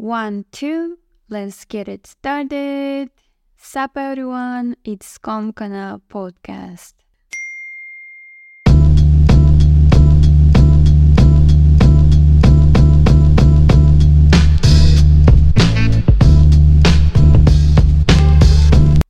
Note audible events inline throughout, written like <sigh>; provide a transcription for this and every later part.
One, two, let's get it started. Sup everyone, it's Komkana Podcast.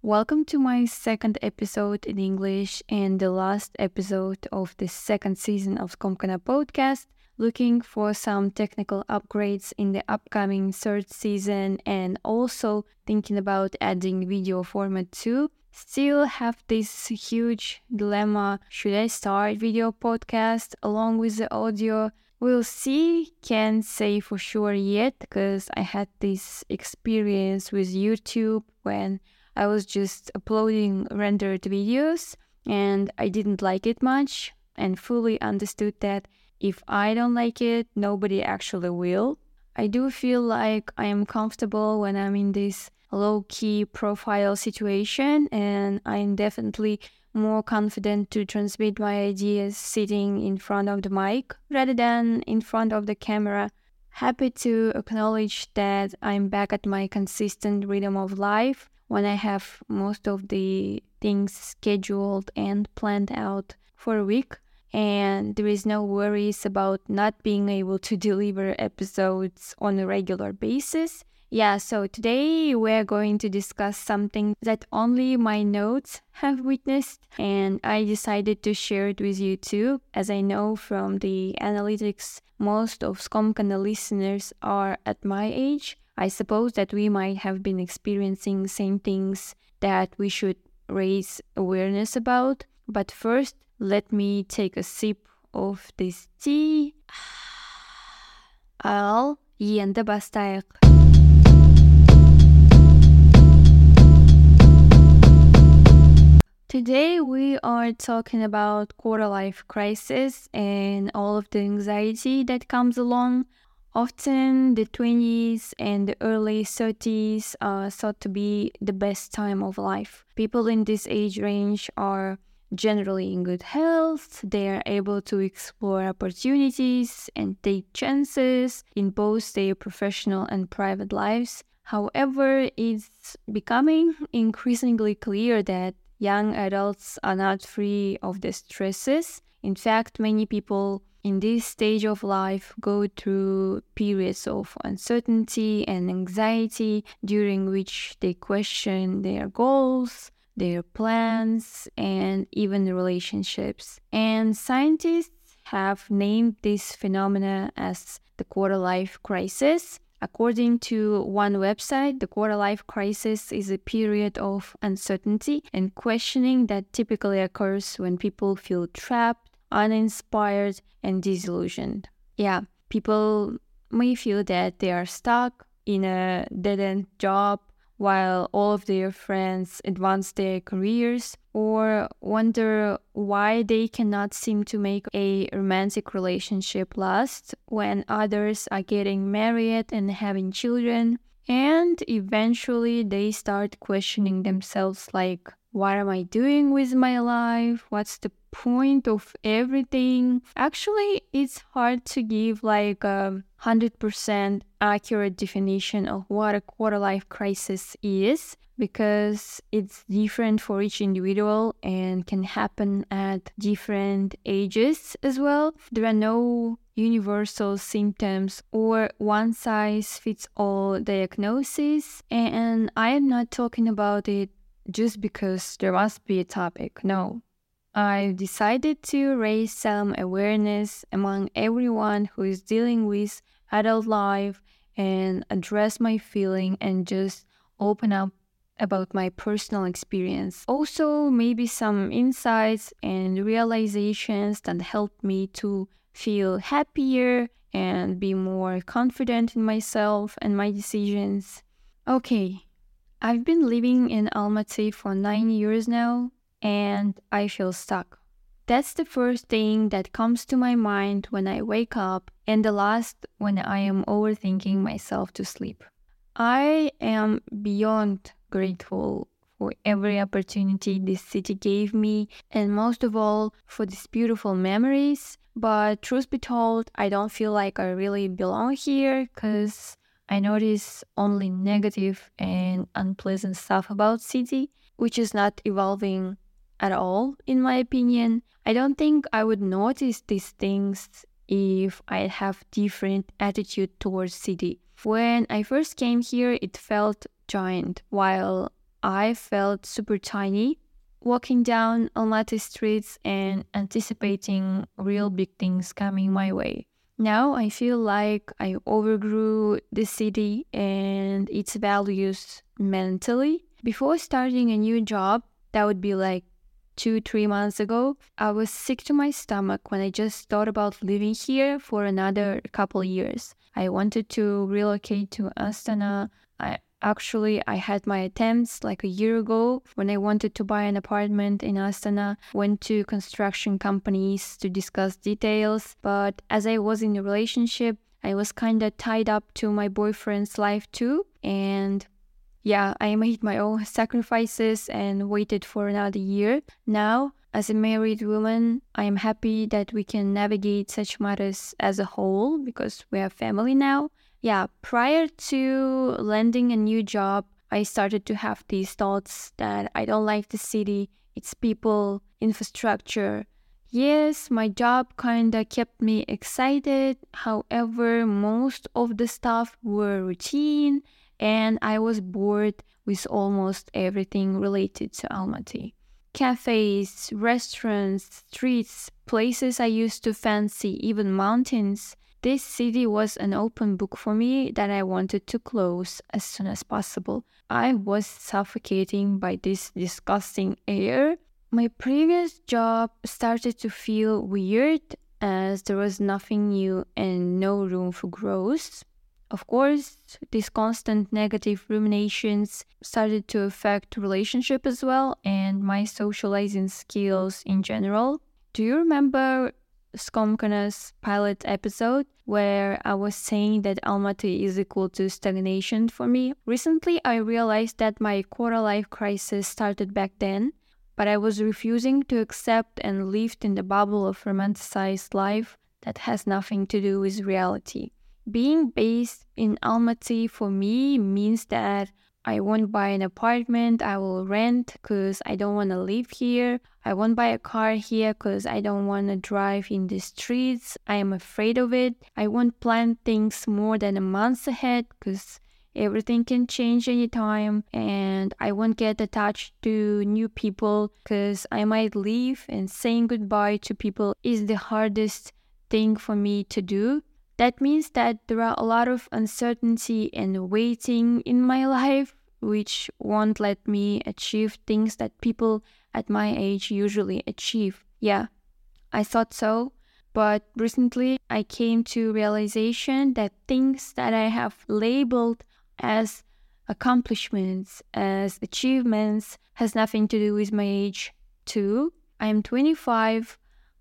Welcome to my second episode in English and the last episode of the second season of Komkana Podcast looking for some technical upgrades in the upcoming third season and also thinking about adding video format too. Still have this huge dilemma should I start video podcast along with the audio? We'll see, can't say for sure yet because I had this experience with YouTube when I was just uploading rendered videos and I didn't like it much and fully understood that if I don't like it, nobody actually will. I do feel like I am comfortable when I'm in this low key profile situation, and I'm definitely more confident to transmit my ideas sitting in front of the mic rather than in front of the camera. Happy to acknowledge that I'm back at my consistent rhythm of life when I have most of the things scheduled and planned out for a week and there is no worries about not being able to deliver episodes on a regular basis. Yeah, so today we're going to discuss something that only my notes <laughs> have witnessed, and I decided to share it with you too, as I know from the analytics most of Skomkana listeners are at my age. I suppose that we might have been experiencing same things that we should raise awareness about. But first, let me take a sip of this tea. <sighs> Al енді бастайық. Today we are talking about quarter life crisis and all of the anxiety that comes along. Often the 20s and the early 30s are thought to be the best time of life. People in this age range are generally in good health. They are able to explore opportunities and take chances in both their professional and private lives. However, it's becoming increasingly clear that young adults are not free of the stresses. In fact, many people in this stage of life go through periods of uncertainty and anxiety during which they question their goals, their plans, and even relationships. And scientists have named this phenomena as the quarter life crisis. According to one website, the quarter life crisis is a period of uncertainty and questioning that typically occurs when people feel trapped, uninspired, and disillusioned. Yeah, people may feel that they are stuck in a dead end job while all of their friends advance their careers or wonder why they cannot seem to make a romantic relationship last when others are getting married and having children and eventually they start questioning themselves like what am I doing with my life? What's the point of everything? Actually, it's hard to give like a 100% accurate definition of what a quarter life crisis is because it's different for each individual and can happen at different ages as well. There are no universal symptoms or one size fits all diagnosis, and I am not talking about it just because there must be a topic. No. I've decided to raise some awareness among everyone who is dealing with adult life and address my feeling and just open up about my personal experience. Also, maybe some insights and realizations that help me to feel happier and be more confident in myself and my decisions. Okay, I've been living in Almaty for nine mm-hmm. years now, and I feel stuck. That's the first thing that comes to my mind when I wake up, and the last when I am overthinking myself to sleep. I am beyond grateful for every opportunity this city gave me, and most of all, for these beautiful memories. But truth be told, I don't feel like I really belong here because I notice only negative and unpleasant stuff about city, which is not evolving at all, in my opinion. I don't think I would notice these things if I have different attitude towards city. When I first came here, it felt giant, while I felt super tiny walking down Almaty streets and anticipating real big things coming my way. Now I feel like I overgrew the city and its values mentally. Before starting a new job, that would be like two, three months ago, I was sick to my stomach when I just thought about living here for another couple years. I wanted to relocate to Astana. I Actually, I had my attempts like a year ago when I wanted to buy an apartment in Astana, went to construction companies to discuss details, but as I was in a relationship, I was kind of tied up to my boyfriend's life too, and yeah, I made my own sacrifices and waited for another year. Now, as a married woman, I am happy that we can navigate such matters as a whole because we have family now yeah, prior to landing a new job, I started to have these thoughts that I don't like the city, its people, infrastructure. Yes, my job kinda kept me excited. However, most of the stuff were routine and I was bored with almost everything related to Almaty. Cafes, restaurants, streets, places I used to fancy, even mountains. This city was an open book for me that I wanted to close as soon as possible. I was suffocating by this disgusting air. My previous job started to feel weird as there was nothing new and no room for growth. Of course, these constant negative ruminations started to affect relationship as well and my socializing skills in general. Do you remember Skomkana's pilot episode where I was saying that Almaty is equal to stagnation for me. Recently, I realized that my quarter life crisis started back then, but I was refusing to accept and lived in the bubble of romanticized life that has nothing to do with reality. Being based in Almaty for me means that I won't buy an apartment, I will rent because I don't want to live here. I won't buy a car here because I don't want to drive in the streets. I am afraid of it. I won't plan things more than a month ahead because everything can change anytime and I won't get attached to new people because I might leave and saying goodbye to people is the hardest thing for me to do. That means that there are a lot of uncertainty and waiting in my <laughs> life, which won't let me achieve things that people at my age usually achieve. Yeah, I thought so. But recently I came to realization that things that I have labeled as accomplishments, as achievements, has nothing to do with my age too. I am 25.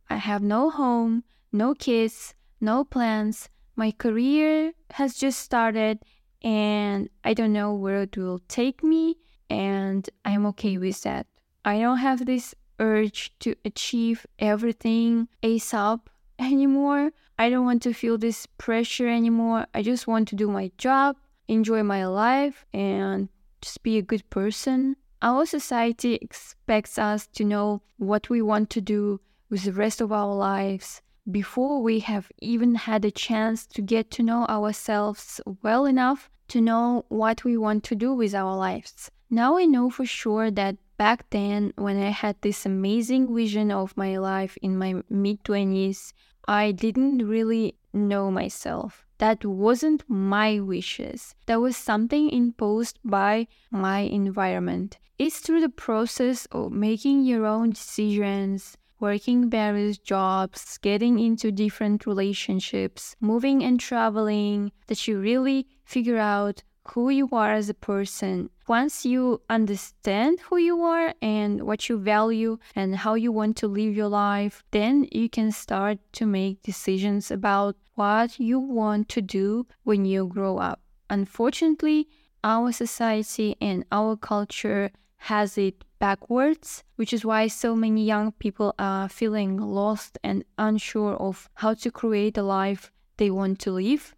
I have no home, no kids, no plans. My career has just started and I don't know where it will take me, and I'm okay with that. I don't have this urge to achieve everything ASAP anymore. I don't want to feel this pressure anymore. I just want to do my job, enjoy my life, and just be a good person. Our society expects us to know what we want to do with the rest of our lives before we have even had a chance to get to know ourselves well enough to know what we want to do with our lives. Now I know for sure that back then, when I had this amazing vision of my life in my mid 20s, I didn't really know myself. That wasn't my wishes. That was something imposed by my environment. It's through the process of making your own decisions, working various jobs, getting into different relationships, moving and traveling, that you really figure out who you are as a person. Once you understand who you are and what you value and how you want to live your life, then you can start to make decisions about what you want to do when you grow up. Unfortunately, our society and our culture has it backwards, which is why so many young people are feeling lost and unsure of how to create a life they want to live.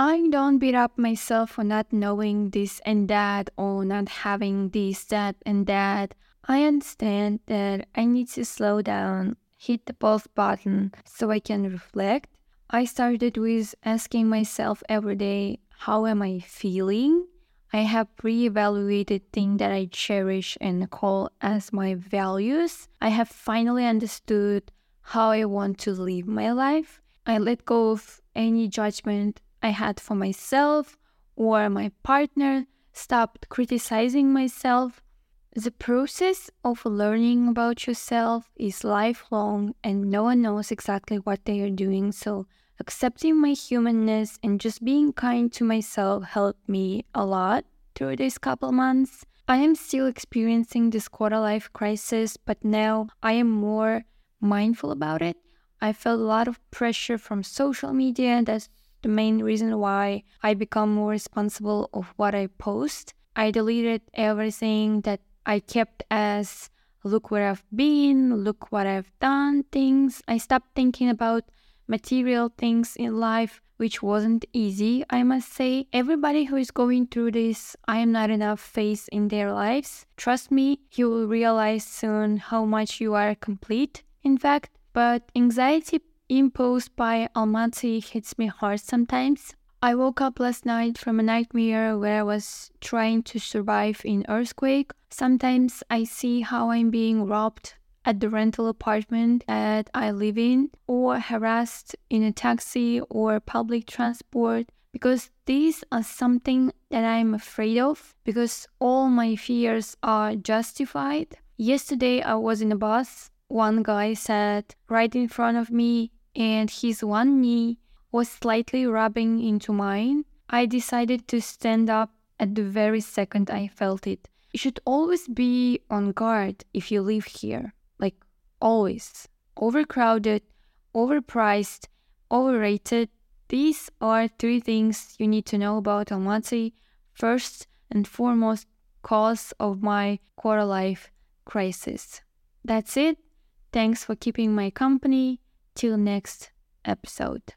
I don't beat up myself for not knowing this and that or not having this, that, and that. I understand that I need to slow down, hit the pause button so I can reflect. I started with asking myself every day, how am I feeling? I have re-evaluated things that I cherish and call as my values. I have finally understood how I want to live my life. I let go of any judgment I had for myself or my partner, stopped criticizing myself. The process of learning about yourself is lifelong and no one knows exactly what they are doing. So, accepting my humanness and just being kind to myself helped me a lot through these couple months. I am still experiencing this quarter life crisis, but now I am more mindful about it. I felt a lot of pressure from social media that's the main reason why I become more responsible of what I post. I deleted everything that I kept as look where I've been, look what I've done things. I stopped thinking about material things in life, which wasn't easy, I must say. Everybody who is going through this I am not enough phase in their lives, trust me, you will realize soon how much you are complete. In fact, but anxiety imposed by Almaty hits me hard sometimes. I woke up last night from a nightmare where I was trying to survive in earthquake. Sometimes I see how I'm being robbed at the rental apartment that I live in or harassed in a taxi or public transport because these are something that I'm afraid of because all my fears are justified. Yesterday I was in a bus. One guy sat right in front of me and his one knee was slightly rubbing into mine, I decided to stand up at the very second I felt it. You should always be on guard if you live here. Like, always. Overcrowded, overpriced, overrated. These are three things you need to know about Almaty. First and foremost, cause of my quarter life crisis. That's it. Thanks for keeping my company. Till next episode.